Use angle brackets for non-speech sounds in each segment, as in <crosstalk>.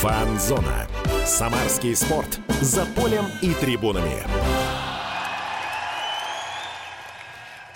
Фан-зона. Самарский спорт. За полем и трибунами.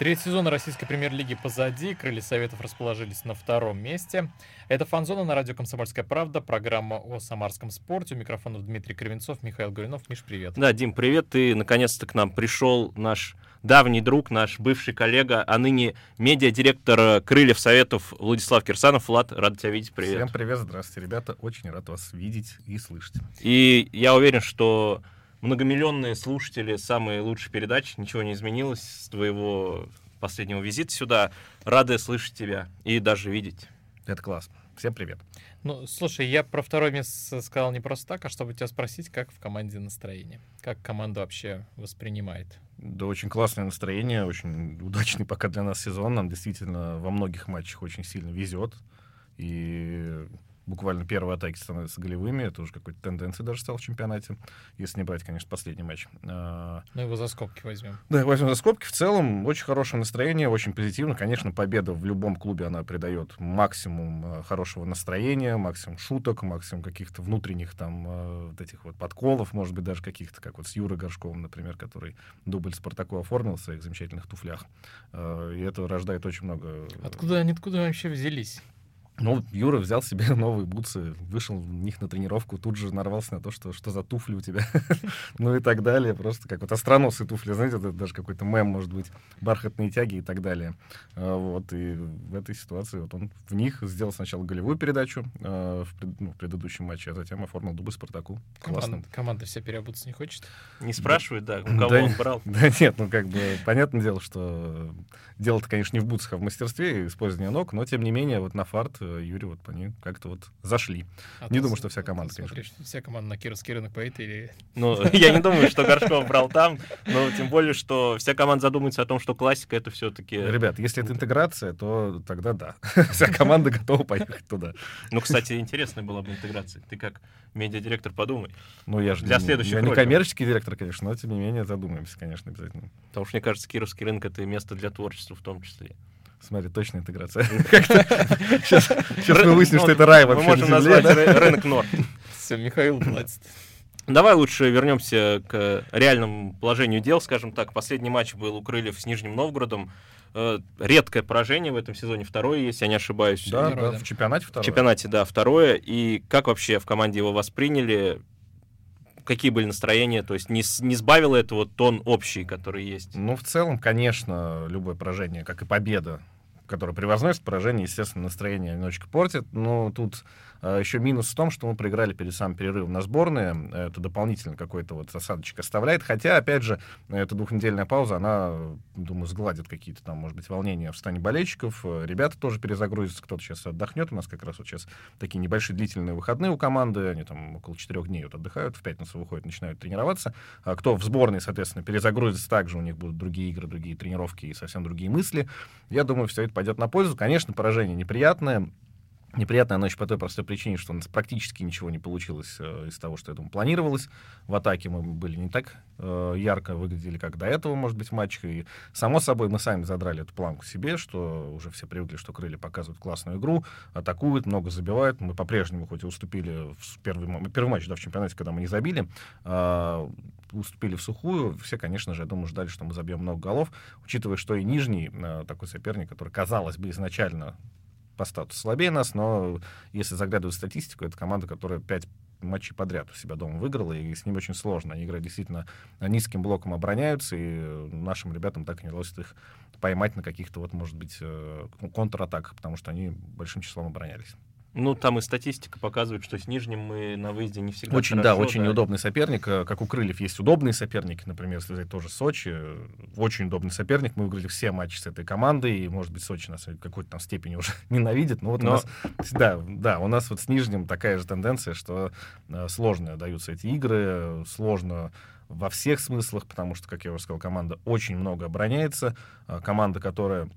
Третий сезон российской премьер-лиги позади. Крылья Советов расположились на втором месте. Это «Фанзона» на радио «Комсомольская правда», программа о самарском спорте. У микрофонов Дмитрий Кривенцов, Михаил Горюнов. Миш, привет. Да, Дим, привет. Ты наконец-то к нам пришел, наш давний друг, наш бывший коллега, а ныне медиадиректор Крыльев Советов Владислав Кирсанов. Влад, рад тебя видеть. Привет. Всем привет, здравствуйте, ребята. Очень рад вас видеть и слышать. И я уверен, что многомиллионные слушатели самые лучшие передачи, ничего не изменилось с твоего последнего визита сюда. Рады слышать тебя и даже видеть. Это класс. Всем привет. Ну, слушай, я про второе место сказал не просто так, а чтобы тебя спросить, как в команде настроение? Как команда вообще воспринимает? Да, очень классное настроение, очень удачный пока для нас сезон. Нам действительно во многих матчах очень сильно везет. И буквально первые атаки становятся голевыми. Это уже какой-то тенденцией даже стал в чемпионате, если не брать, конечно, последний матч. А, Ну, его за скобки возьмем. Да, возьмем за скобки. В целом, очень хорошее настроение, очень позитивно. Конечно, победа в любом клубе, она придает максимум э, хорошего настроения, максимум шуток, максимум каких-то внутренних там э, вот этих вот подколов, может быть, даже каких-то, как вот с Юрой Горшковым, например, который дубль Спартаку оформил в своих замечательных туфлях. Э, И это рождает очень много... Откуда они откуда вообще взялись? Ну, Юра взял себе <laughs> новые бутсы, вышел в них на тренировку, тут же нарвался на то, что что за туфли у тебя, <laughs> ну и так далее. Просто как вот остроносые туфли, знаете, это даже какой-то мем, может быть, бархатные тяги и так далее. А, Вот, и в этой ситуации вот он в них сделал сначала голевую передачу а, в, пред- ну, в предыдущем матче, а затем оформил дубль Спартаку. Классно. Команда, команда вся переобуться не хочет? Не спрашивают, да, у кого Да, он брал. Да нет, ну как бы понятное дело, что дело-то, конечно, не в бутсах, а в мастерстве и использовании ног, но тем не менее вот на фарт э, Юрий вот по ней как-то вот зашли. А Не думаю, что вся а команда, конечно. смотришь, вся команда на Кировский рынок поедет или... Ну, <laughs> я не думаю, что Горшков брал там, но тем более, что вся команда задумается о том, что классика это все-таки... Ребят, если это интеграция, то тогда да. <laughs> Вся команда готова поехать туда. Ну, кстати, интересная была бы интеграция. Ты как медиадиректор подумай. Ну, я же Для не- следующих я не коммерческий директор, конечно, но тем не менее задумаемся, конечно, обязательно. Потому что, мне кажется, Кировский рынок это место для творчества в том числе. Смотри, точно интеграция. <laughs> Сейчас мы выясним, что это рай Мы вообще на можем назвать рынок Норд. Все, Михаил платит. Давай лучше вернемся к реальному положению дел, скажем так. Последний матч был у Крыльев с Нижним Новгородом. Э, Редкое поражение в этом сезоне, второе, если я не ошибаюсь. Да, в чемпионате В второе. чемпионате, да, второе. И как вообще в команде его восприняли? Какие были настроения? То есть не, не сбавило это вот тон общий, который есть? Ну, в целом, конечно, любое поражение, как и победа, которая превозносит поражение, естественно, настроение немножечко портит. Но тут э, еще минус в том, что мы проиграли перед самым перерывом на сборные. Это дополнительно какой-то вот осадочек оставляет. Хотя, опять же, эта двухнедельная пауза, она, думаю, сгладит какие-то там, может быть, волнения в стане болельщиков. Ребята тоже перезагрузятся, кто-то сейчас отдохнет. У нас как раз вот сейчас такие небольшие длительные выходные у команды. Они там около четырех дней вот отдыхают, в пятницу выходят, начинают тренироваться. А кто в сборной, соответственно, перезагрузится также, у них будут другие игры, другие тренировки и совсем другие мысли. Я думаю, все это пойдет на пользу. Конечно, поражение неприятное. Неприятная ночь по той простой причине, что у нас практически ничего не получилось э, из того, что я думаю, планировалось. В атаке мы были не так э, ярко выглядели, как до этого, может быть, в матчах. И, само собой, мы сами задрали эту планку себе, что уже все привыкли, что крылья показывают классную игру, атакуют, много забивают. Мы по-прежнему, хоть и уступили в первый, первый матч да, в чемпионате, когда мы не забили, а, уступили в сухую. Все, конечно же, я думаю, ждали, что мы забьем много голов, учитывая, что и Нижний э, такой соперник, который, казалось бы, изначально по статусу слабее нас, но если заглядывать в статистику, это команда, которая пять матчей подряд у себя дома выиграла, и с ним очень сложно. Они играют действительно низким блоком обороняются, и нашим ребятам так не удалось их поймать на каких-то, вот, может быть, э, контратаках, потому что они большим числом оборонялись. Ну, там и статистика показывает, что с Нижним мы на выезде не всегда Очень, хорошо, да, очень неудобный соперник. Э, Как у Крыльев есть удобные соперники, например, если взять тоже Сочи. Очень удобный соперник. Мы выиграли все матчи с этой командой, и, может быть, Сочи нас в какой-то там степени уже <laughs> ненавидит. Но вот Но- у нас, да, да, у нас вот с Нижним такая же тенденция, что э, сложно даются эти игры, сложно во всех смыслах, потому что, как я уже сказал, команда очень много обороняется. Э, Команда, которая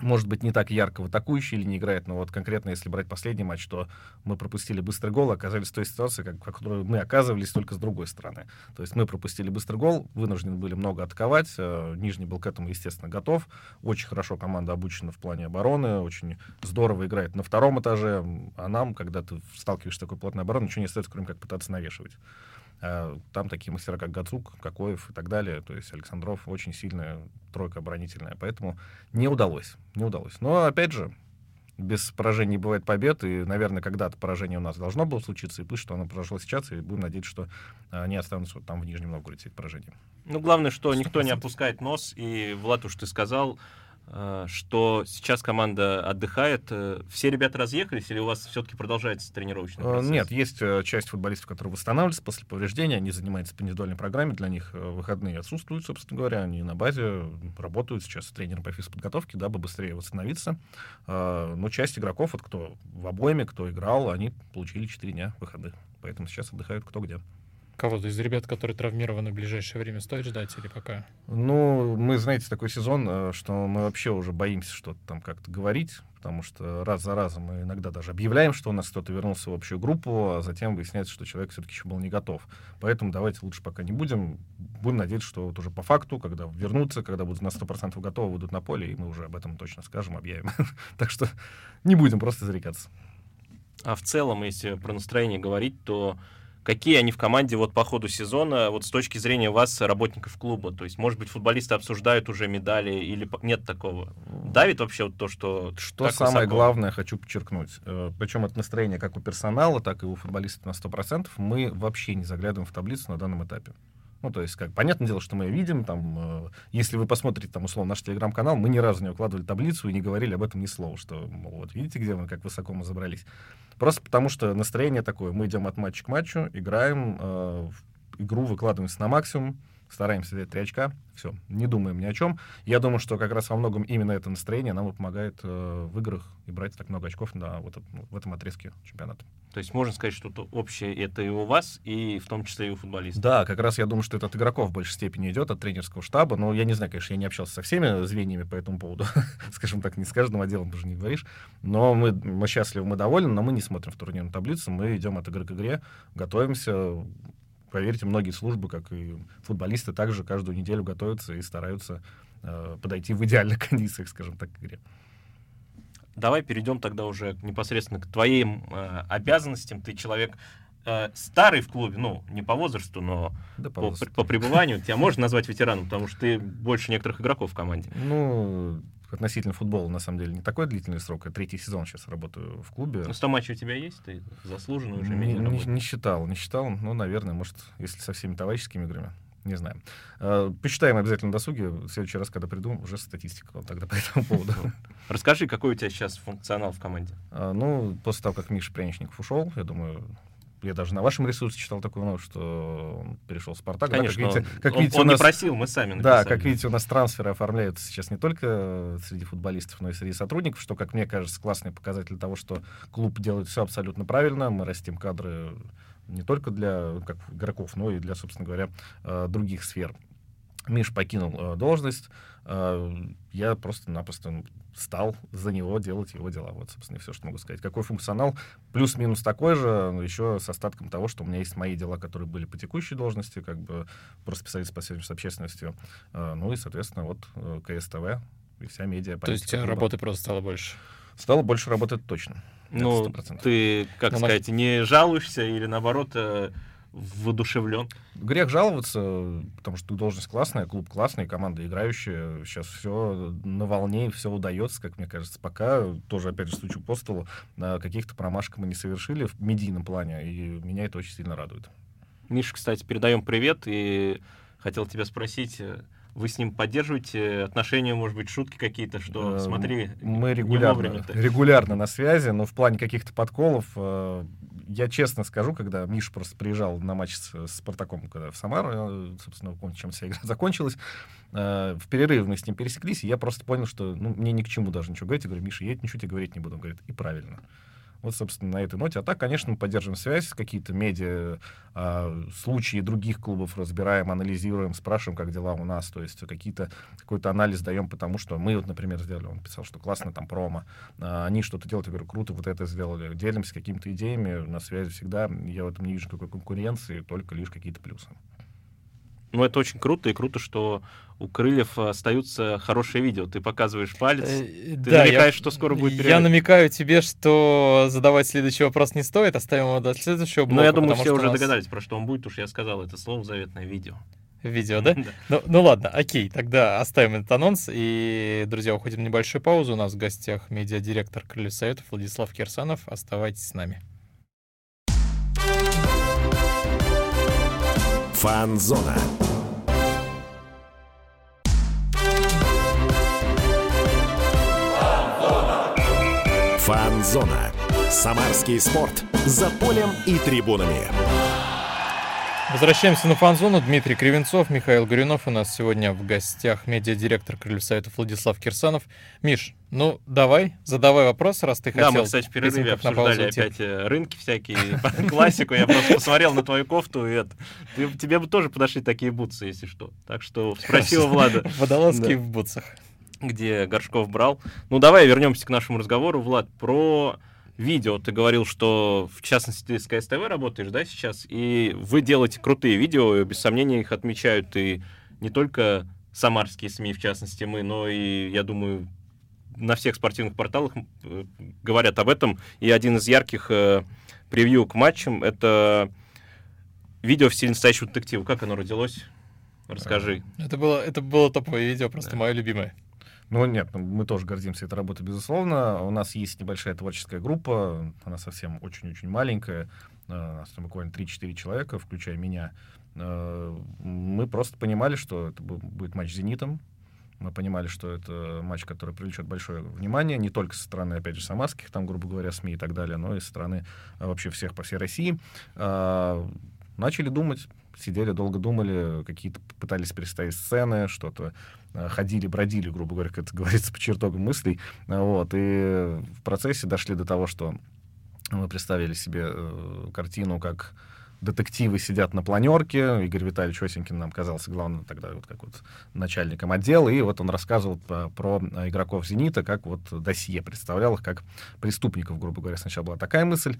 может быть, не так ярко в атакующей линии играет, но вот конкретно, если брать последний матч, то мы пропустили быстрый гол, оказались в той ситуации, как, в которой мы оказывались только с другой стороны. То есть мы пропустили быстрый гол, вынуждены были много атаковать, э, Нижний был к этому, естественно, готов. Очень хорошо команда обучена в плане обороны, очень здорово играет на втором этаже, а нам, когда ты сталкиваешься с такой плотной обороной, ничего не остается, кроме как пытаться навешивать. А там такие мастера, как Гацук, Кокоев и так далее. То есть Александров очень сильная тройка оборонительная. Поэтому не удалось. Не удалось. Но, опять же, без поражений бывает побед, и, наверное, когда-то поражение у нас должно было случиться, и пусть что оно произошло сейчас, и будем надеяться, что они останутся вот там в Нижнем Новгороде, эти поражения. Ну, главное, что 100%. никто не опускает нос, и, Влад, уж ты сказал, что сейчас команда отдыхает. Э, все ребята разъехались или у вас все-таки продолжается тренировочный процесс? Нет, есть э, часть футболистов, которые восстанавливаются после повреждения, они занимаются по индивидуальной программе, для них выходные отсутствуют, собственно говоря, они на базе работают сейчас с тренером по физподготовке, дабы быстрее восстановиться. Но часть игроков, вот кто в обойме, кто играл, они получили 4 дня выходных, поэтому сейчас отдыхают кто где. Кого-то из ребят, которые травмированы в ближайшее время, стоит ждать или пока? Ну, мы, знаете, такой сезон, э, что мы вообще уже боимся что-то там как-то говорить, потому что раз за разом мы иногда даже объявляем, что у нас кто-то вернулся в общую группу, а затем выясняется, что человек все-таки еще был не готов. Поэтому давайте лучше пока не будем. Будем надеяться, что вот уже по факту, когда вернутся, когда будут на 100% готовы, выйдут на поле, и мы уже об этом точно скажем, объявим. <laughs> так что не будем просто зарекаться. А в целом, если про настроение говорить, то какие они в команде вот по ходу сезона, вот с точки зрения вас, работников клуба? То есть, может быть, футболисты обсуждают уже медали или нет такого? Давит вообще вот то, что... Что самое высоко? главное, хочу подчеркнуть. Э, Причем это настроение как у персонала, так и у футболистов на 100%. Мы вообще не заглядываем в таблицу на данном этапе. Ну, то есть, как, понятное дело, что мы видим, там, э, если вы посмотрите, там, условно, наш телеграм-канал, мы ни разу не укладывали таблицу и не говорили об этом ни слова, что, мол, вот видите, где мы, как высоко мы забрались. Просто потому что настроение такое. Мы идем от матча к матчу, играем, э, игру выкладываемся на максимум, стараемся взять три очка, все, не думаем ни о чем. Я думаю, что как раз во многом именно это настроение нам и помогает э, в играх и брать так много очков на вот, ну, в этом отрезке чемпионата. То есть можно сказать, что то общее это и у вас, и в том числе и у футболистов. Да, как раз я думаю, что это от игроков в большей степени идет, от тренерского штаба. Но я не знаю, конечно, я не общался со всеми звеньями по этому поводу. <laughs> Скажем так, не с каждым отделом даже не говоришь. Но мы, мы счастливы, мы довольны, но мы не смотрим в турнирную таблицу, мы идем от игры к игре, готовимся. Поверьте, многие службы, как и футболисты, также каждую неделю готовятся и стараются э, подойти в идеальных <laughs> кондициях, скажем так, к игре. Давай перейдем тогда уже непосредственно к твоим э, обязанностям. Ты человек э, старый в клубе, ну, не по возрасту, но да, по, по, по пребыванию. Тебя можно назвать ветераном, потому что ты больше некоторых игроков в команде. Ну, относительно футбола, на самом деле, не такой длительный срок. Я третий сезон сейчас работаю в клубе. Ну, 100 матчей у тебя есть? Ты заслуженно уже не, не, не считал, не считал. Ну, наверное, может, если со всеми товарищескими играми. Не знаю. А, посчитаем обязательно на досуге. В следующий раз, когда приду, уже статистика вот тогда по этому поводу. <laughs> Расскажи, какой у тебя сейчас функционал в команде? А, ну, после того, как Миша Пряничников ушел, я думаю, я даже на вашем ресурсе читал такую новость, что он перешел в «Спартак». Конечно, да, как видите, как он, видите, он нас, не просил, мы сами написали. Да, как видите, у нас трансферы оформляются сейчас не только среди футболистов, но и среди сотрудников, что, как мне кажется, классный показатель того, что клуб делает все абсолютно правильно, мы растим кадры не только для как, игроков, но и для, собственно говоря, э, других сфер. Миш покинул э, должность, э, я просто-напросто стал за него делать его дела. Вот, собственно, все, что могу сказать. Какой функционал? Плюс-минус такой же, еще с остатком того, что у меня есть мои дела, которые были по текущей должности, как бы просто специалист по связям с общественностью. Ну и, соответственно, вот КСТВ и вся медиа. То есть работы просто стало больше? Стало больше работать точно. Ну, ты, как ну, сказать, не жалуешься или наоборот э, воодушевлен? Грех жаловаться, потому что должность классная, клуб классный, команда играющая. Сейчас все на волне, все удается, как мне кажется. Пока, тоже, опять же, стучу по столу, каких-то промашек мы не совершили в медийном плане, и меня это очень сильно радует. Миша, кстати, передаем привет, и хотел тебя спросить, э, вы с ним поддерживаете отношения, может быть, шутки какие-то, что, э, смотри, мы регулярно, регулярно на связи, но в плане каких-то подколов, э, я честно скажу, когда Миша просто приезжал на матч с, с Спартаком, когда в Самару, э, собственно, помню, чем вся игра <laughs> закончилась, в перерыв мы с ним пересеклись, и я просто понял, что ну, мне ни к чему даже ничего говорить. Я говорю, Миша, я ничего тебе говорить не буду. Он говорит, и правильно. Вот, собственно, на этой ноте. А так, конечно, мы поддерживаем связь, какие-то медиа, э, случаи других клубов разбираем, анализируем, спрашиваем, как дела у нас. То есть какие-то, какой-то анализ даем, потому что мы, вот, например, сделали, он писал, что классно там промо, э, они что-то делают, я говорю, круто, вот это сделали. Делимся какими-то идеями, на связи всегда. Я в этом не вижу какой конкуренции, только лишь какие-то плюсы. Ну, это очень круто, и круто, что у крыльев остаются хорошие видео. Ты показываешь палец, э, ты да, намекаешь, я, что скоро будет перерыв. Я намекаю тебе, что задавать следующий вопрос не стоит, оставим его до следующего блока. Ну, я думаю, все уже нас... догадались, про что он будет, уж я сказал, это слово заветное видео. Видео, <laughs> да? да. Ну, ну ладно, окей, тогда оставим этот анонс. И, друзья, уходим в небольшую паузу. У нас в гостях медиадиректор Крыльев Советов Владислав Кирсанов. Оставайтесь с нами. Фанзона. Фанзона. Самарский спорт. За полем и трибунами. Возвращаемся на фан-зону. Дмитрий Кривенцов, Михаил Горюнов. У нас сегодня в гостях медиадиректор Крыльев Советов Владислав Кирсанов. Миш, ну давай, задавай вопрос, раз ты хотел. Да, мы, кстати, в перерыве обсуждали опять э, рынки всякие, <laughs> классику. Я просто посмотрел на твою кофту, и это... Тебе бы тоже подошли такие бутсы, если что. Так что спросил Влада. <laughs> Водолазки в бутсах где Горшков брал. Ну, давай вернемся к нашему разговору, Влад, про видео. Ты говорил, что, в частности, ты с КСТВ работаешь, да, сейчас, и вы делаете крутые видео, и без сомнения их отмечают и не только самарские СМИ, в частности, мы, но и, я думаю, на всех спортивных порталах э, говорят об этом. И один из ярких э, превью к матчам — это видео в стиле настоящего детектива. Как оно родилось? Расскажи. Это было, это было топовое видео, просто да. мое любимое. Ну, нет, ну, мы тоже гордимся этой работой, безусловно. У нас есть небольшая творческая группа, она совсем очень-очень маленькая. Э, у нас там буквально 3-4 человека, включая меня. Э, мы просто понимали, что это будет матч с «Зенитом», мы понимали, что это матч, который привлечет большое внимание, не только со стороны, опять же, самарских, там, грубо говоря, СМИ и так далее, но и со стороны э, вообще всех по всей России. Начали думать, сидели, долго думали, какие-то пытались представить сцены, что-то э, ходили, бродили, грубо говоря, как это <laughs> говорится, по чертогам мыслей. Вот, и в процессе дошли до того, что мы представили себе э, картину, как детективы сидят на планерке. Игорь Витальевич Осенькин нам казался главным тогда вот как вот начальником отдела, и вот он рассказывал про, про игроков «Зенита», как вот досье представлял их как преступников, грубо говоря. Сначала была такая мысль,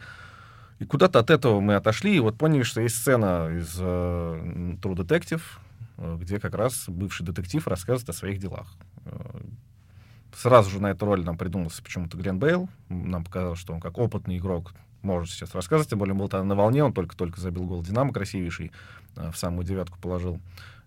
и куда-то от этого мы отошли, и вот поняли, что есть сцена из э, True Detective, э, где как раз бывший детектив рассказывает о своих делах. Э, сразу же на эту роль нам придумался почему-то Глен Бейл. Нам показалось, что он как опытный игрок может сейчас рассказывать, тем более он был там на волне, он только-только забил гол Динамо красивейший, э, в самую девятку положил.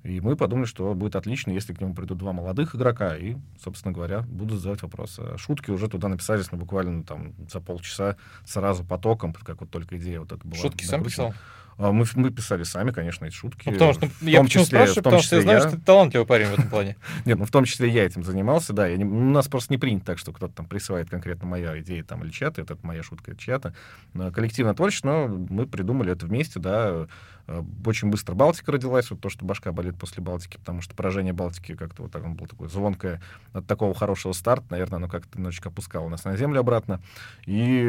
И мы подумали, что будет отлично, если к нему придут два молодых игрока и, собственно говоря, будут задавать вопросы. А шутки уже туда написались на буквально там за полчаса сразу потоком, как вот только идея вот эта была. Шутки сам писал? А, мы, мы писали сами, конечно, эти шутки. Ну, потому что я почему числе, спрашиваю, потому что я знаю, что ты талантливый парень в этом плане. <laughs> Нет, ну в том числе я этим занимался, да. Я не, у нас просто не принято так, что кто-то там присылает конкретно моя идея там или чья-то, это моя шутка, это чья-то. Коллективное творчество, но мы придумали это вместе, да. Э, очень быстро Балтика родилась, вот то, что башка болит после Балтики, потому что поражение Балтики как-то вот так, он был такой звонкое от такого хорошего старта, наверное, оно как-то немножечко опускало нас на землю обратно. И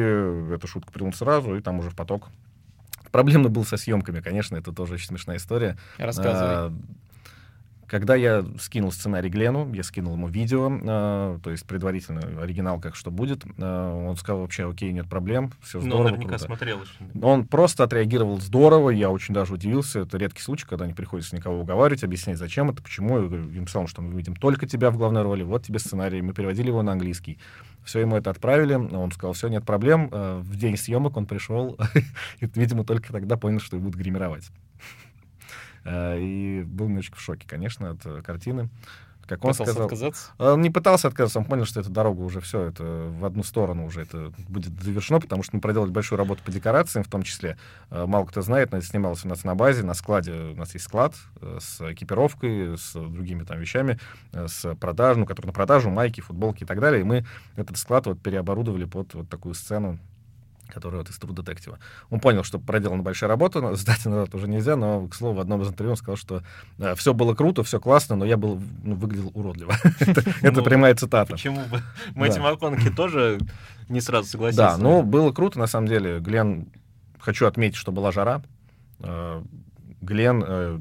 эту шутку придумал сразу, и там уже в поток Проблемно был со съемками, конечно, это тоже очень смешная история. Рассказывай. А, когда я скинул сценарий Глену, я скинул ему видео, э, то есть предварительно оригинал, как что будет, э, он сказал вообще, окей, нет проблем, все здорово. Но наверняка круто. смотрел еще. Он просто отреагировал здорово, я очень даже удивился. Это редкий случай, когда не приходится никого уговаривать, объяснять, зачем это, почему. Я им писал, что мы видим только тебя в главной роли, вот тебе сценарий. Мы переводили его на английский. Все ему это отправили, он сказал, все, нет проблем. Э, в день съемок он пришел, <laughs> и, видимо, только тогда понял, что его будут гримировать. Э, и был немножечко в шоке, конечно, от э, картины. Как он пытался сказал, отказаться? Он не пытался отказаться, он понял, что эта дорога уже все, это в одну сторону уже это будет завершено, потому что мы проделали большую работу по декорациям, в том числе. Э, мало кто знает, но это снималось у нас на базе, на складе. У нас есть склад с экипировкой, с другими там вещами, с продажей, ну, которые на продажу, майки, футболки и так далее. И мы этот склад вот переоборудовали под вот такую сцену который вот из True Detective. Он понял, что проделана большая работа, но сдать назад уже нельзя, но, к слову, в одном из интервью он сказал, что э, все было круто, все классно, но я был, ну, выглядел уродливо. <laughs> Это ну, прямая цитата. Почему бы? <laughs> Мэтью МакКонахи тоже не сразу согласился. Да, но было круто, на самом деле. Глен, хочу отметить, что была жара. Э, Глен, э,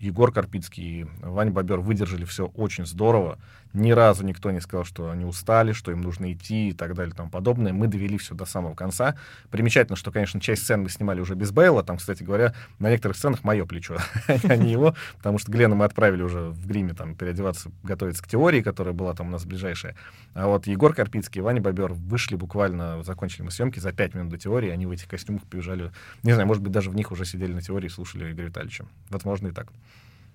Егор Карпицкий и Ваня Бобер выдержали все очень здорово. Ни разу никто не сказал, что они устали, что им нужно идти и так далее и тому подобное. Мы довели все до самого конца. Примечательно, что, конечно, часть сцен мы снимали уже без Бейла. Там, кстати говоря, на некоторых сценах мое плечо, <laughs> а не его, потому что Глена мы отправили уже в гриме там переодеваться, готовиться к теории, которая была там у нас ближайшая. А вот Егор Карпицкий и Ваня Бобер вышли буквально, закончили мы съемки за пять минут до теории, они в этих костюмах побежали. Не знаю, может быть, даже в них уже сидели на теории и слушали Игоря Витальевича. Возможно, и так.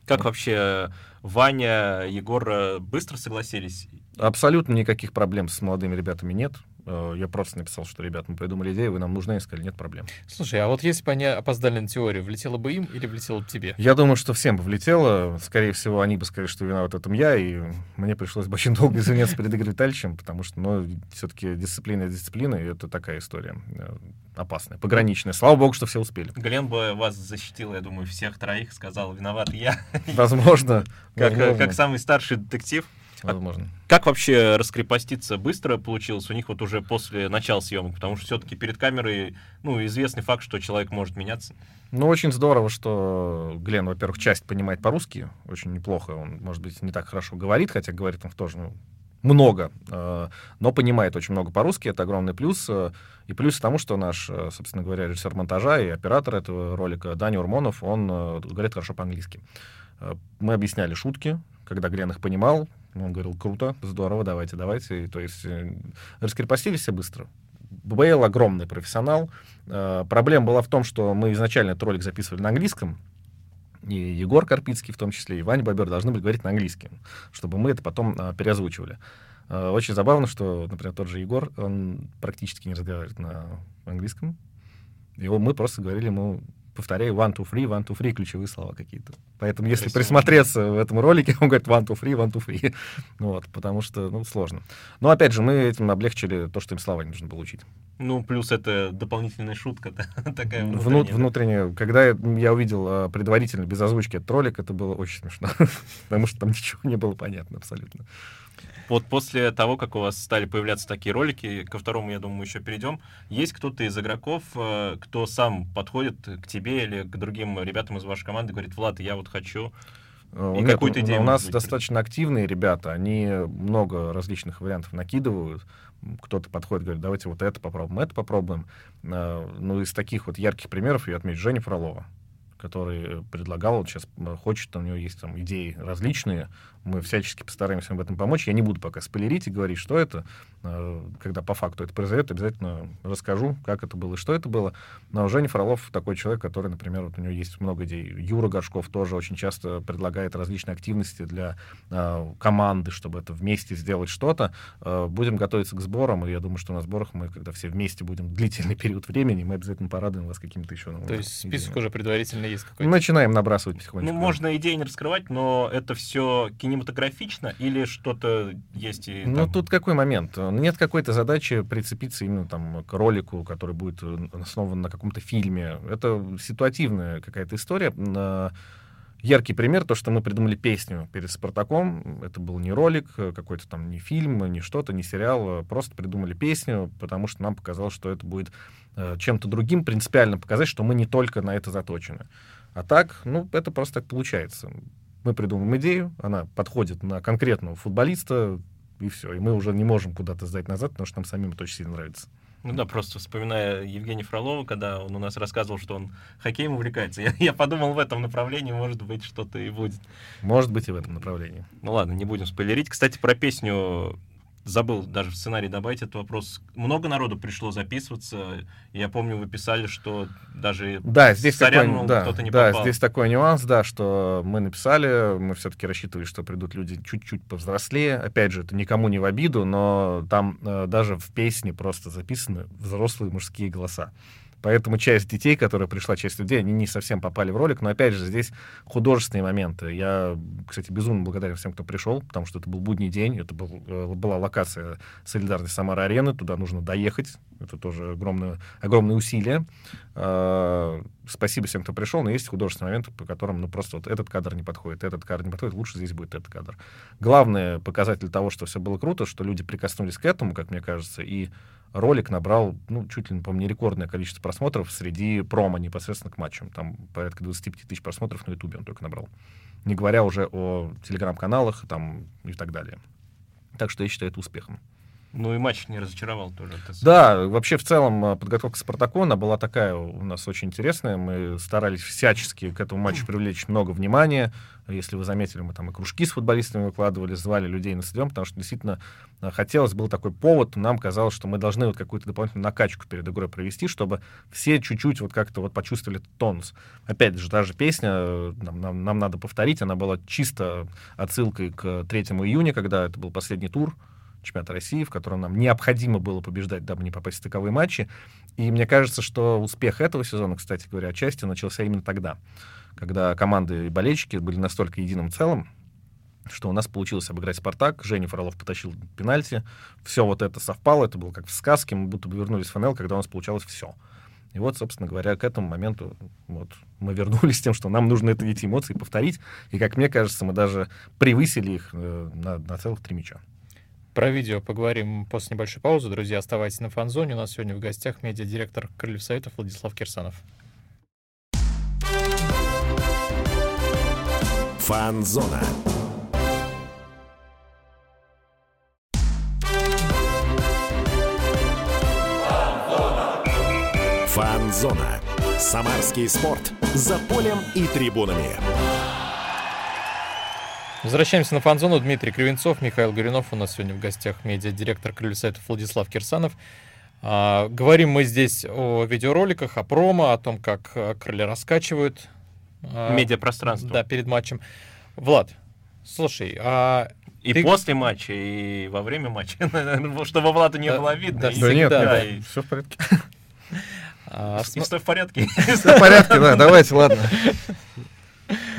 Как вообще Ваня, Егор э, быстро согласились? Абсолютно никаких проблем с молодыми ребятами нет. Э, я просто написал, что, ребят, мы придумали идею, вы нам нужны, и сказали, нет проблем. Слушай, а вот если бы они опоздали на теорию, влетело бы им или влетело бы тебе? Я думаю, что всем бы влетело. Скорее всего, они бы сказали, что виноват в этом я, и мне пришлось бы очень долго извиняться перед Игорем Витальевичем, потому что, ну, все-таки дисциплина дисциплина, и это такая история э, опасная, пограничная. Слава богу, что все успели. Глен бы вас защитил, я думаю, всех троих, сказал, виноват я. Возможно. Как, как самый старший детектив. Возможно. А как вообще раскрепоститься быстро получилось у них вот уже после начала съемок? Потому что все-таки перед камерой, ну, известный факт, что человек может меняться. Ну, очень здорово, что Глен, во-первых, часть понимает по-русски, очень неплохо. Он, может быть, не так хорошо говорит, хотя говорит он тоже, ну, много, э, но понимает очень много по-русски, это огромный плюс. Э, и плюс к тому, что наш, э, собственно говоря, режиссер монтажа и оператор этого ролика Даня Урмонов, он говорит хорошо по-английски. Мы объясняли шутки, когда Глен их понимал, он говорил, круто, здорово, давайте, давайте. То есть э, раскрепостились все быстро. Бейл огромный профессионал. Э, проблема была в том, что мы изначально этот ролик записывали на английском, и Егор Карпицкий в том числе, и Ваня Бобер должны были говорить на английском, чтобы мы это потом э, переозвучивали. Очень забавно, что, например, тот же Егор, он практически не разговаривает на английском. Его мы просто говорили ему повторяю, one, two, three, one, two, three, ключевые слова какие-то. Поэтому, если Красиво. присмотреться в этом ролике, <laughs> он говорит one, two, three, one, two, three. <laughs> вот, потому что, ну, сложно. Но, опять же, мы этим облегчили то, что им слова не нужно было учить. Ну, плюс это дополнительная шутка <laughs> такая внутренняя. Внут, внутренняя. Когда я увидел а, предварительно, без озвучки этот ролик, это было очень смешно, <laughs> потому что там ничего не было понятно абсолютно. Вот после того, как у вас стали появляться такие ролики, ко второму, я думаю, еще перейдем, есть кто-то из игроков, э, кто сам подходит к тебе или к другим ребятам из вашей команды, говорит, Влад, я вот хочу э, и какую-то идею. У нас быть, достаточно активные ребята, они много различных вариантов накидывают. Кто-то подходит, говорит, давайте вот это попробуем, это попробуем. Э, ну, из таких вот ярких примеров я отмечу Женя Фролова который предлагал, он сейчас хочет, у него есть там идеи различные, мы всячески постараемся в этом помочь. Я не буду пока спойлерить и говорить, что это. Когда по факту это произойдет, обязательно расскажу, как это было и что это было. Но Женя Фролов такой человек, который, например, вот у него есть много идей. Юра Горшков тоже очень часто предлагает различные активности для э, команды, чтобы это вместе сделать что-то. Э, будем готовиться к сборам, и я думаю, что на сборах мы, когда все вместе будем <laughs> длительный период времени, мы обязательно порадуем вас какими-то еще То есть список идеями. уже предварительно есть какой-то? Начинаем набрасывать потихонечку. Ну, можно идеи не раскрывать, но это все кинематографично кинематографично или что-то есть и ну, там... Ну, тут какой момент? Нет какой-то задачи прицепиться именно там к ролику, который будет э, основан на каком-то фильме. Это ситуативная какая-то история. Яркий пример, то, что мы придумали песню перед «Спартаком». Это был не ролик, э, какой-то там не фильм, не что-то, не сериал. А просто придумали песню, потому что нам показалось, что это будет э, чем-то другим, принципиально показать, что мы не только на это заточены. А так, ну, это просто так получается мы придумываем идею, она подходит на конкретного футболиста, и все. И мы уже не можем куда-то сдать назад, потому что нам самим это очень сильно нравится. Ну да, просто вспоминая Евгения Фролова, когда он у нас рассказывал, что он хоккеем увлекается, я, я подумал в этом направлении, может быть, что-то и будет. Может быть, и в этом направлении. Ну ладно, не будем спойлерить. Кстати, про песню забыл даже в сценарий добавить этот вопрос. Много народу пришло записываться. Я помню, вы писали, что даже да, здесь Сорян, такой, да, кто-то не да, попал. здесь такой нюанс, да, что мы написали, мы все-таки рассчитывали, что придут люди чуть-чуть повзрослее. Опять же, это никому не в обиду, но там э, даже в песне просто записаны взрослые мужские голоса. Поэтому часть детей, которая пришла, часть людей, они не совсем попали в ролик. Но опять же, здесь художественные моменты. Я, кстати, безумно благодарен всем, кто пришел, потому что это был будний день, это был, э, была локация солидарности Самара арены, туда нужно доехать. Это тоже огромное, огромное усилие. А, спасибо всем, кто пришел, но есть художественные моменты, по которым ну, просто вот этот кадр не подходит, этот кадр не подходит, лучше здесь будет этот кадр. Главный показатель того, что все было круто, что люди прикоснулись к этому, как мне кажется, и ролик набрал, ну, чуть ли, не рекордное количество просмотров среди промо непосредственно к матчам. Там порядка 25 тысяч просмотров на Ютубе он только набрал. Не говоря уже о телеграм-каналах там и так далее. Так что я считаю это успехом. Ну и матч не разочаровал тоже. Да, вообще в целом э, подготовка Спартаку, она была такая у нас очень интересная. Мы старались всячески к этому матчу привлечь много внимания. Если вы заметили, мы там и кружки с футболистами выкладывали, звали людей на стадион, потому что действительно э, хотелось, был такой повод, нам казалось, что мы должны вот какую-то дополнительную накачку перед игрой провести, чтобы все чуть-чуть вот как-то вот почувствовали тонус. Опять же, та же песня, э, нам, нам, нам надо повторить, она была чисто отсылкой к 3 июня, когда это был последний тур чемпионата России, в котором нам необходимо было побеждать, дабы не попасть в стыковые матчи. И мне кажется, что успех этого сезона, кстати говоря, отчасти начался именно тогда, когда команды и болельщики были настолько единым целым, что у нас получилось обыграть «Спартак», Женя Фролов потащил пенальти, все вот это совпало, это было как в сказке, мы будто бы вернулись в ФНЛ, когда у нас получалось все. И вот, собственно говоря, к этому моменту вот, мы вернулись <laughs> с тем, что нам нужно это, эти эмоции повторить, и, как мне кажется, мы даже превысили их э, на, на целых три мяча. Про видео поговорим после небольшой паузы. Друзья, оставайтесь на фанзоне. У нас сегодня в гостях медиадиректор Крыльев Советов Владислав Кирсанов. Фанзона. Фанзона. Самарский спорт. За полем и трибунами. Возвращаемся на фан-зону. Дмитрий Кривенцов, Михаил Горюнов. У нас сегодня в гостях медиадиректор Крыльсайтов Владислав Кирсанов. А, говорим мы здесь о видеороликах, о промо, о том, как а, крылья раскачивают. А, Медиапространство. Да, перед матчем. Влад, слушай, а и ты... после матча, и во время матча, <laughs> чтобы Влада не да, было видно. Да, всегда, нет, да, да, и... все в порядке. А, и все в порядке. Все в порядке, да, давайте, ладно.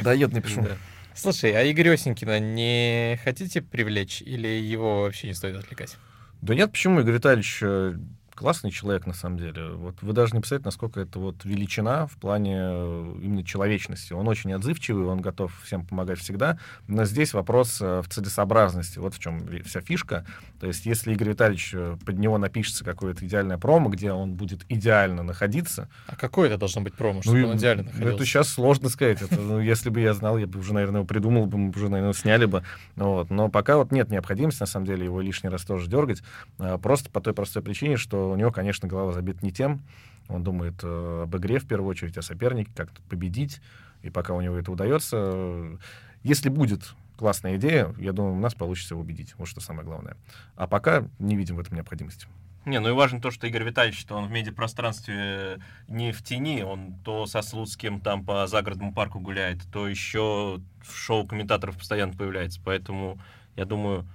Дает, напишу. Да. Слушай, а Игорь Осенькина не хотите привлечь или его вообще не стоит отвлекать? Да нет, почему Игорь Витальевич э, классный человек, на самом деле. Вот вы даже не представляете, насколько это вот величина в плане э, именно человечности. Он очень отзывчивый, он готов всем помогать всегда. Но здесь вопрос э, в целесообразности. Вот в чем вся фишка. То есть, если Игорь Витальевич э, под него напишется какое-то идеальное промо, где он будет идеально находиться... А какое это должно быть промо, чтобы ну, он идеально находился? Это сейчас сложно сказать. Это, ну, если бы я знал, я бы уже, наверное, его придумал бы, мы уже, наверное, сняли бы. Вот. Но пока вот нет необходимости, на самом деле, его лишний раз тоже дергать. А, просто по той простой причине, что у него, конечно, голова забита не тем. Он думает э, об игре в первую очередь, о сопернике, как победить. И пока у него это удается, э, если будет классная идея, я думаю, у нас получится убедить. Вот что самое главное. А пока не видим в этом необходимости. Не, ну и важно то, что Игорь Витальевич, что он в медиапространстве не в тени, он то со Слуцким там по загородному парку гуляет, то еще в шоу комментаторов постоянно появляется. Поэтому, я думаю,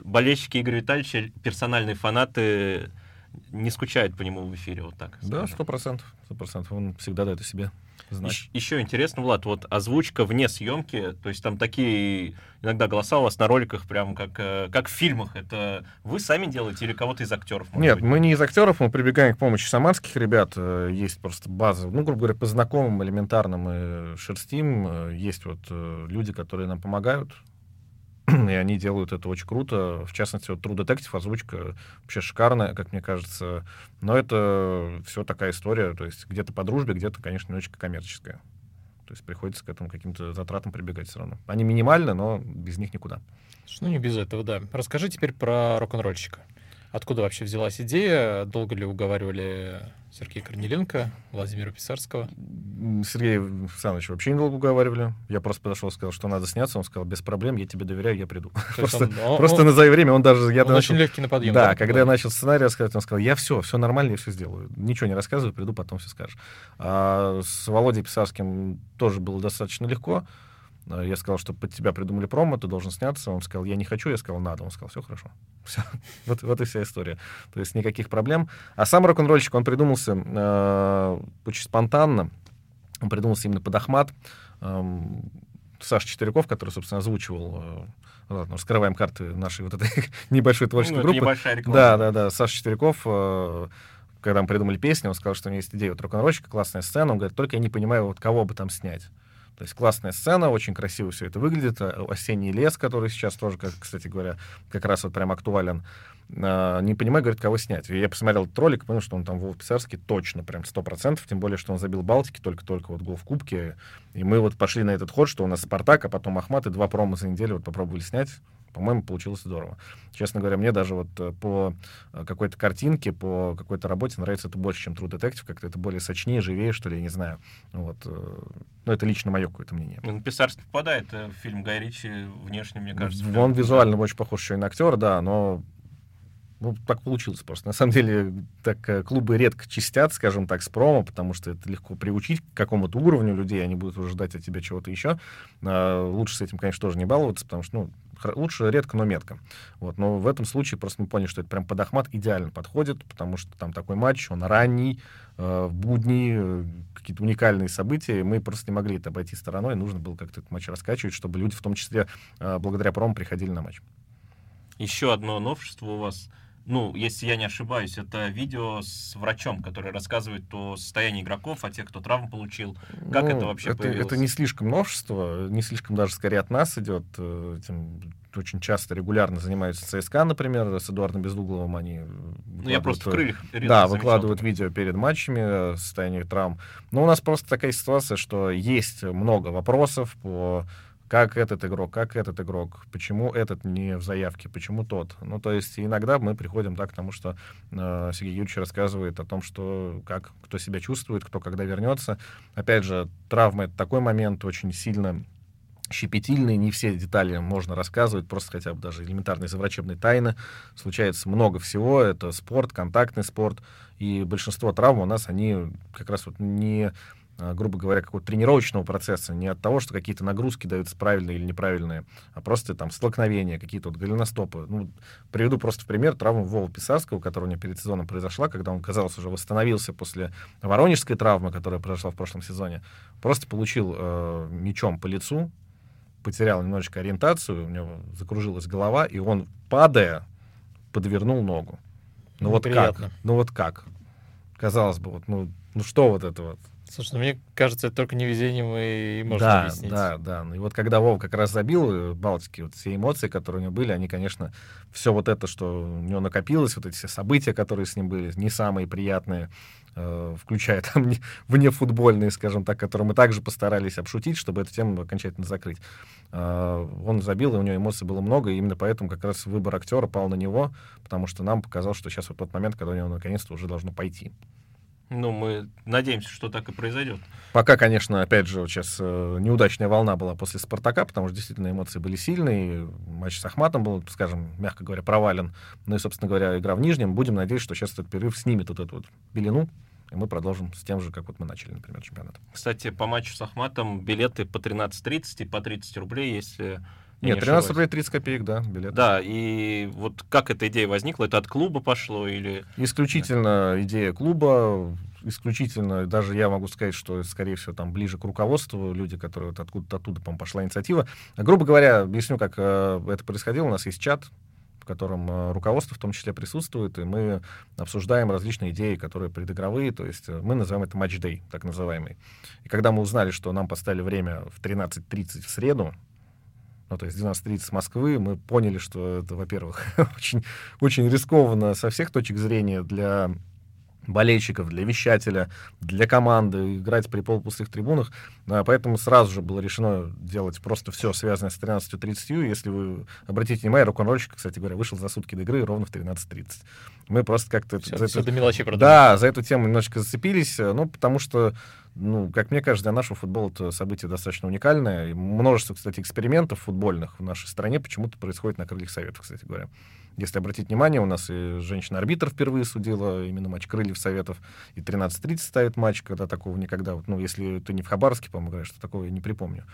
болельщики Игоря Витальевича, персональные фанаты не скучают по нему в эфире, вот так. Да, сто процентов, сто процентов. Он всегда дает о себе знать. Еще интересно, Влад, вот озвучка вне съемки, то есть там такие иногда голоса у вас на роликах прям как, э, как в фильмах. Это вы сами делаете или кого-то из актеров? Нет, быть? мы не из актеров, мы прибегаем к помощи самарских ребят. Э, есть просто база, ну, грубо говоря, по знакомым элементарным мы шерстим. Э, есть вот люди, которые нам помогают и они делают это очень круто. В частности, вот True Detective озвучка вообще шикарная, как мне кажется. Но это все такая история, то есть где-то по дружбе, где-то, конечно, немножечко коммерческая. То есть приходится к этому каким-то затратам прибегать все равно. Они минимальны, но без них никуда. Ну, не без этого, да. Расскажи теперь про рок-н-ролльщика. Откуда вообще взялась идея? Долго ли уговаривали Сергея Корнеленко, Владимира Писарского? Сергей Александрович вообще недолго уговаривали. Я просто подошел, сказал, что надо сняться. Он сказал, без проблем, я тебе доверяю, я приду. <laughs> Просто, он, он, просто он, назови время, он даже... Я он начал, очень легкий на подъем. Да, да когда я начал сценарий рассказывать, он сказал, я все, все нормально, я все сделаю. Ничего не рассказываю, приду, потом все скажешь. А с Володей Писарским тоже было достаточно легко. Э, я сказал, что под тебя придумали промо, ты должен сняться. Он сказал, я не хочу. Я сказал, надо. Он сказал, все хорошо. <laughs> Все. вот, вот и вся история. То есть никаких проблем. А сам рок-н-ролльщик, он придумался э, очень спонтанно. Он придумался именно под Ахмат. Э, Саша Четверяков, который, собственно, озвучивал... Э, ладно, раскрываем карты нашей вот этой <laughs> небольшой творческой ну, группы. Небольшая реклама. Да, да, да. Саша Четверяков... Э, когда мы придумали песню, он сказал, что у него есть идея вот рок-н-ролльщика, классная сцена. Он говорит, только я не понимаю, вот кого бы там снять. То есть классная сцена, очень красиво все это выглядит. Э, осенний лес, который сейчас тоже, как, кстати говоря, как раз вот прям актуален. А, не понимаю, говорит, кого снять. Я посмотрел этот ролик, понял, что он там Вов Писарский точно, прям сто процентов, тем более, что он забил Балтики только-только вот гол в Кубке. И мы вот пошли на этот ход, что у нас Спартак, а потом Ахмат, и два промо за неделю вот попробовали снять. По-моему, получилось здорово. Честно говоря, мне даже вот э, по э, какой-то картинке, по какой-то работе нравится это больше, чем True Detective. Как-то это более сочнее, живее, что ли, я не знаю. Вот. Э, ну, это лично мое какое-то мнение. Ну, Писарский попадает в фильм Гай Ричи внешне, мне кажется. Он визуально очень похож еще и на актера, да, но ну, так получилось просто. На самом деле, так э, клубы редко чистят, скажем так, с промо, потому что это легко приучить к какому-то уровню людей, они будут уже ждать от тебя чего-то еще. А, лучше с этим, конечно, тоже не баловаться, потому что, ну, лучше редко, но метко. Вот. Но в этом случае просто мы поняли, что это прям под Ахмат идеально подходит, потому что там такой матч, он ранний, э, в будни, э, какие-то уникальные события, мы просто не могли это обойти стороной, нужно было как-то этот матч раскачивать, чтобы люди, в том числе, э, благодаря промо, приходили на матч. Еще одно новшество у вас — ну, если я не ошибаюсь, это видео с врачом, который рассказывает о состоянии игроков, о тех, кто травм получил. Как ну, это вообще это, появилось? Это не слишком новшество, не слишком даже скорее от нас идет. Этим очень часто, регулярно занимаются ЦСКА, например, с Эдуардом Безугловым они... Ну, я просто в крыльях Да, выкладывают видео перед матчами о состоянии травм. Но у нас просто такая ситуация, что есть много вопросов по как этот игрок, как этот игрок, почему этот не в заявке, почему тот. Ну, то есть иногда мы приходим так к тому, что э, Сергей Юрьевич рассказывает о том, что как, кто себя чувствует, кто когда вернется. Опять же, травма — это такой момент очень сильно щепетильный, не все детали можно рассказывать, просто хотя бы даже элементарные заврачебные тайны. Случается много всего, это спорт, контактный спорт, и большинство травм у нас, они как раз вот не грубо говоря, какого-то тренировочного процесса, не от того, что какие-то нагрузки даются правильные или неправильные, а просто там столкновения, какие-то вот голеностопы. Ну, приведу просто в пример травму Вова Писарского, которая у него перед сезоном произошла, когда он, казалось, уже восстановился после воронежской травмы, которая произошла в прошлом сезоне. Просто получил э, мечом по лицу, потерял немножечко ориентацию, у него закружилась голова, и он, падая, подвернул ногу. Ну, ну вот как? Ну вот как? Казалось бы, вот, ну, ну что вот это вот? Слушай, ну мне кажется, это только невезением и, и можно да, объяснить. Да, да. Ну и вот когда Вова как раз забил э, Балтики, вот все эмоции, которые у него были, они, конечно, все вот это, что у него накопилось, вот эти все события, которые с ним были, не самые приятные, э, включая там не, вне футбольные, скажем так, которые мы также постарались обшутить, чтобы эту тему окончательно закрыть. Э, он забил, и у него эмоций было много, и именно поэтому как раз выбор актера пал на него, потому что нам показалось, что сейчас вот тот момент, когда у него наконец-то уже должно пойти. Ну, мы надеемся, что так и произойдет. Пока, конечно, опять же, вот сейчас э, неудачная волна была после «Спартака», потому что действительно эмоции были сильные. Матч с Ахматом был, скажем, мягко говоря, провален. Ну и, собственно говоря, игра в Нижнем. Будем надеяться, что сейчас этот перерыв снимет вот эту вот белину, и мы продолжим с тем же, как вот мы начали, например, чемпионат. Кстати, по матчу с Ахматом билеты по 13.30 и по 30 рублей, если нет, 13 рублей 30 копеек, да, билет. Да, и вот как эта идея возникла? Это от клуба пошло или... Исключительно идея клуба, исключительно, даже я могу сказать, что, скорее всего, там ближе к руководству люди, которые вот откуда-то оттуда, по пошла инициатива. Грубо говоря, объясню, как э, это происходило. У нас есть чат, в котором э, руководство в том числе присутствует, и мы обсуждаем различные идеи, которые предыгровые, то есть э, мы называем это матч-дей, так называемый. И когда мы узнали, что нам поставили время в 13.30 в среду, ну, то есть 12.30 с Москвы, мы поняли, что это, во-первых, <laughs> очень, очень рискованно со всех точек зрения для болельщиков, для вещателя, для команды, играть при полупустых трибунах. А, поэтому сразу же было решено делать просто все, связанное с 13.30. Если вы обратите внимание, рок-н-ролльщик, кстати говоря, вышел за сутки до игры ровно в 13.30. Мы просто как-то... Все, за все это... до мелочей Да, за эту тему немножечко зацепились, ну, потому что ну, как мне кажется, для нашего футбола это событие достаточно уникальное. И множество, кстати, экспериментов футбольных в нашей стране почему-то происходит на крыльях советов, кстати говоря. Если обратить внимание, у нас и женщина-арбитр впервые судила именно матч крыльев советов, и 13.30 ставит матч, когда такого никогда, ну, если ты не в Хабаровске, по-моему, играешь, то такого я не припомню.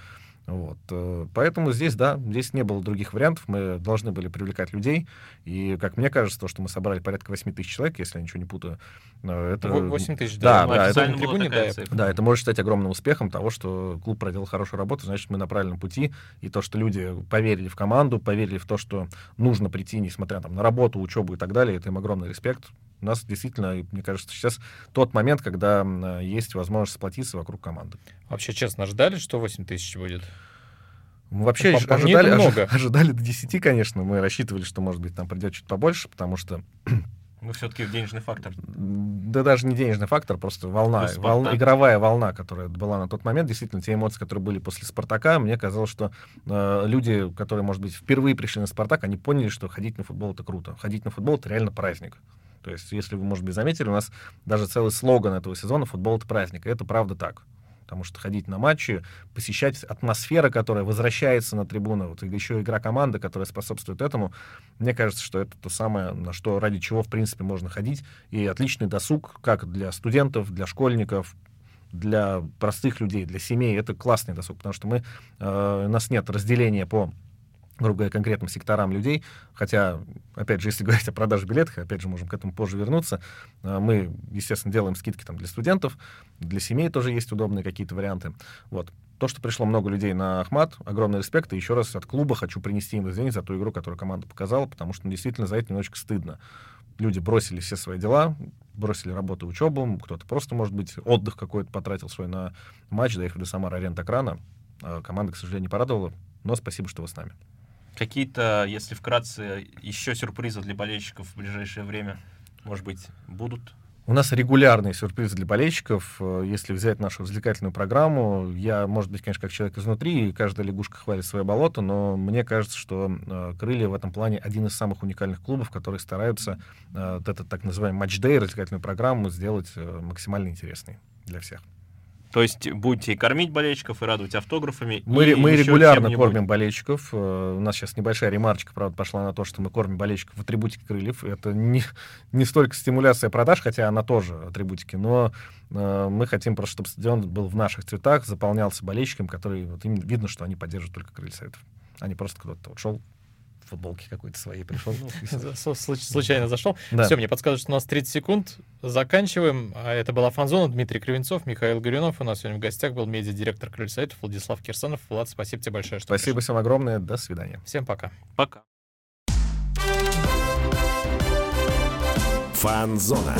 Вот. Э, поэтому здесь, да, здесь не было других вариантов. Мы должны были привлекать людей. И, как мне кажется, то, что мы собрали порядка 8 тысяч человек, если я ничего не путаю, э, это... 8 тысяч, да. Да, да, это, трибуне, да, да, это может стать огромным успехом того, что клуб проделал хорошую работу, значит, мы на правильном пути. И то, что люди поверили в команду, поверили в то, что нужно прийти, несмотря там, на работу, учебу и так далее, это им огромный респект у нас действительно, мне кажется, сейчас тот момент, когда есть возможность сплотиться вокруг команды. Вообще, честно, ждали, что 8 тысяч будет? Мы вообще по, ожидали, много. ожидали до 10, конечно. Мы рассчитывали, что, может быть, там придет чуть побольше, потому что ну, все-таки денежный фактор. Да даже не денежный фактор, просто волна, волна, игровая волна, которая была на тот момент. Действительно, те эмоции, которые были после «Спартака», мне казалось, что э, люди, которые, может быть, впервые пришли на «Спартак», они поняли, что ходить на футбол — это круто. Ходить на футбол — это реально праздник. То есть, если вы, может быть, заметили, у нас даже целый слоган этого сезона «Футбол — это праздник». И это правда так. Потому что ходить на матчи, посещать атмосфера, которая возвращается на трибуну, вот еще игра команды, которая способствует этому, мне кажется, что это то самое, на что ради чего, в принципе, можно ходить, и отличный досуг как для студентов, для школьников, для простых людей, для семей, это классный досуг, потому что мы, э, у нас нет разделения по грубо говоря, конкретным секторам людей. Хотя, опять же, если <laughs> говорить о продаже билетов, опять же, можем к этому позже вернуться, э, мы, естественно, делаем скидки там для студентов, для семей тоже есть удобные какие-то варианты. Вот. То, что пришло много людей на Ахмат, огромный респект. И еще раз от клуба хочу принести им извинения за ту игру, которую команда показала, потому что ну, действительно за это немножечко стыдно. Люди бросили все свои дела, бросили работу, учебу, кто-то просто, может быть, отдых какой-то потратил свой на матч, доехали до Самара аренда крана. А команда, к сожалению, не порадовала, но спасибо, что вы с нами. Какие-то, если вкратце, еще сюрпризы для болельщиков в ближайшее время, может быть, будут? У нас регулярные сюрпризы для болельщиков. Если взять нашу развлекательную программу, я, может быть, конечно, как человек изнутри, и каждая лягушка хвалит свое болото, но мне кажется, что э, «Крылья» в этом плане один из самых уникальных клубов, которые стараются э, вот этот так называемый матч-дэй, развлекательную программу, сделать э, максимально интересной для всех. То есть будете и кормить болельщиков, и радовать автографами. Мы, мы регулярно кормим болельщиков. Э, у нас сейчас небольшая ремарочка, правда, пошла на то, что мы кормим болельщиков в атрибутике крыльев. Это не, не столько стимуляция продаж, хотя она тоже атрибутики, но э, мы хотим просто, чтобы стадион был в наших цветах, заполнялся болельщиками, которые вот, им видно, что они поддерживают только крылья советов. А не просто кто-то вот шел футболке какой-то своей пришел. Ну, <laughs> случайно зашел. Все, мне подсказывают, что у нас 30 секунд. Заканчиваем. А это была Фанзона, Дмитрий Кривенцов, Михаил Горюнов. У нас сегодня в гостях был медиа-директор Крыльсайтов Владислав Кирсанов. Влад, спасибо тебе большое, что Спасибо всем огромное. До свидания. Всем пока. Пока. Фанзона.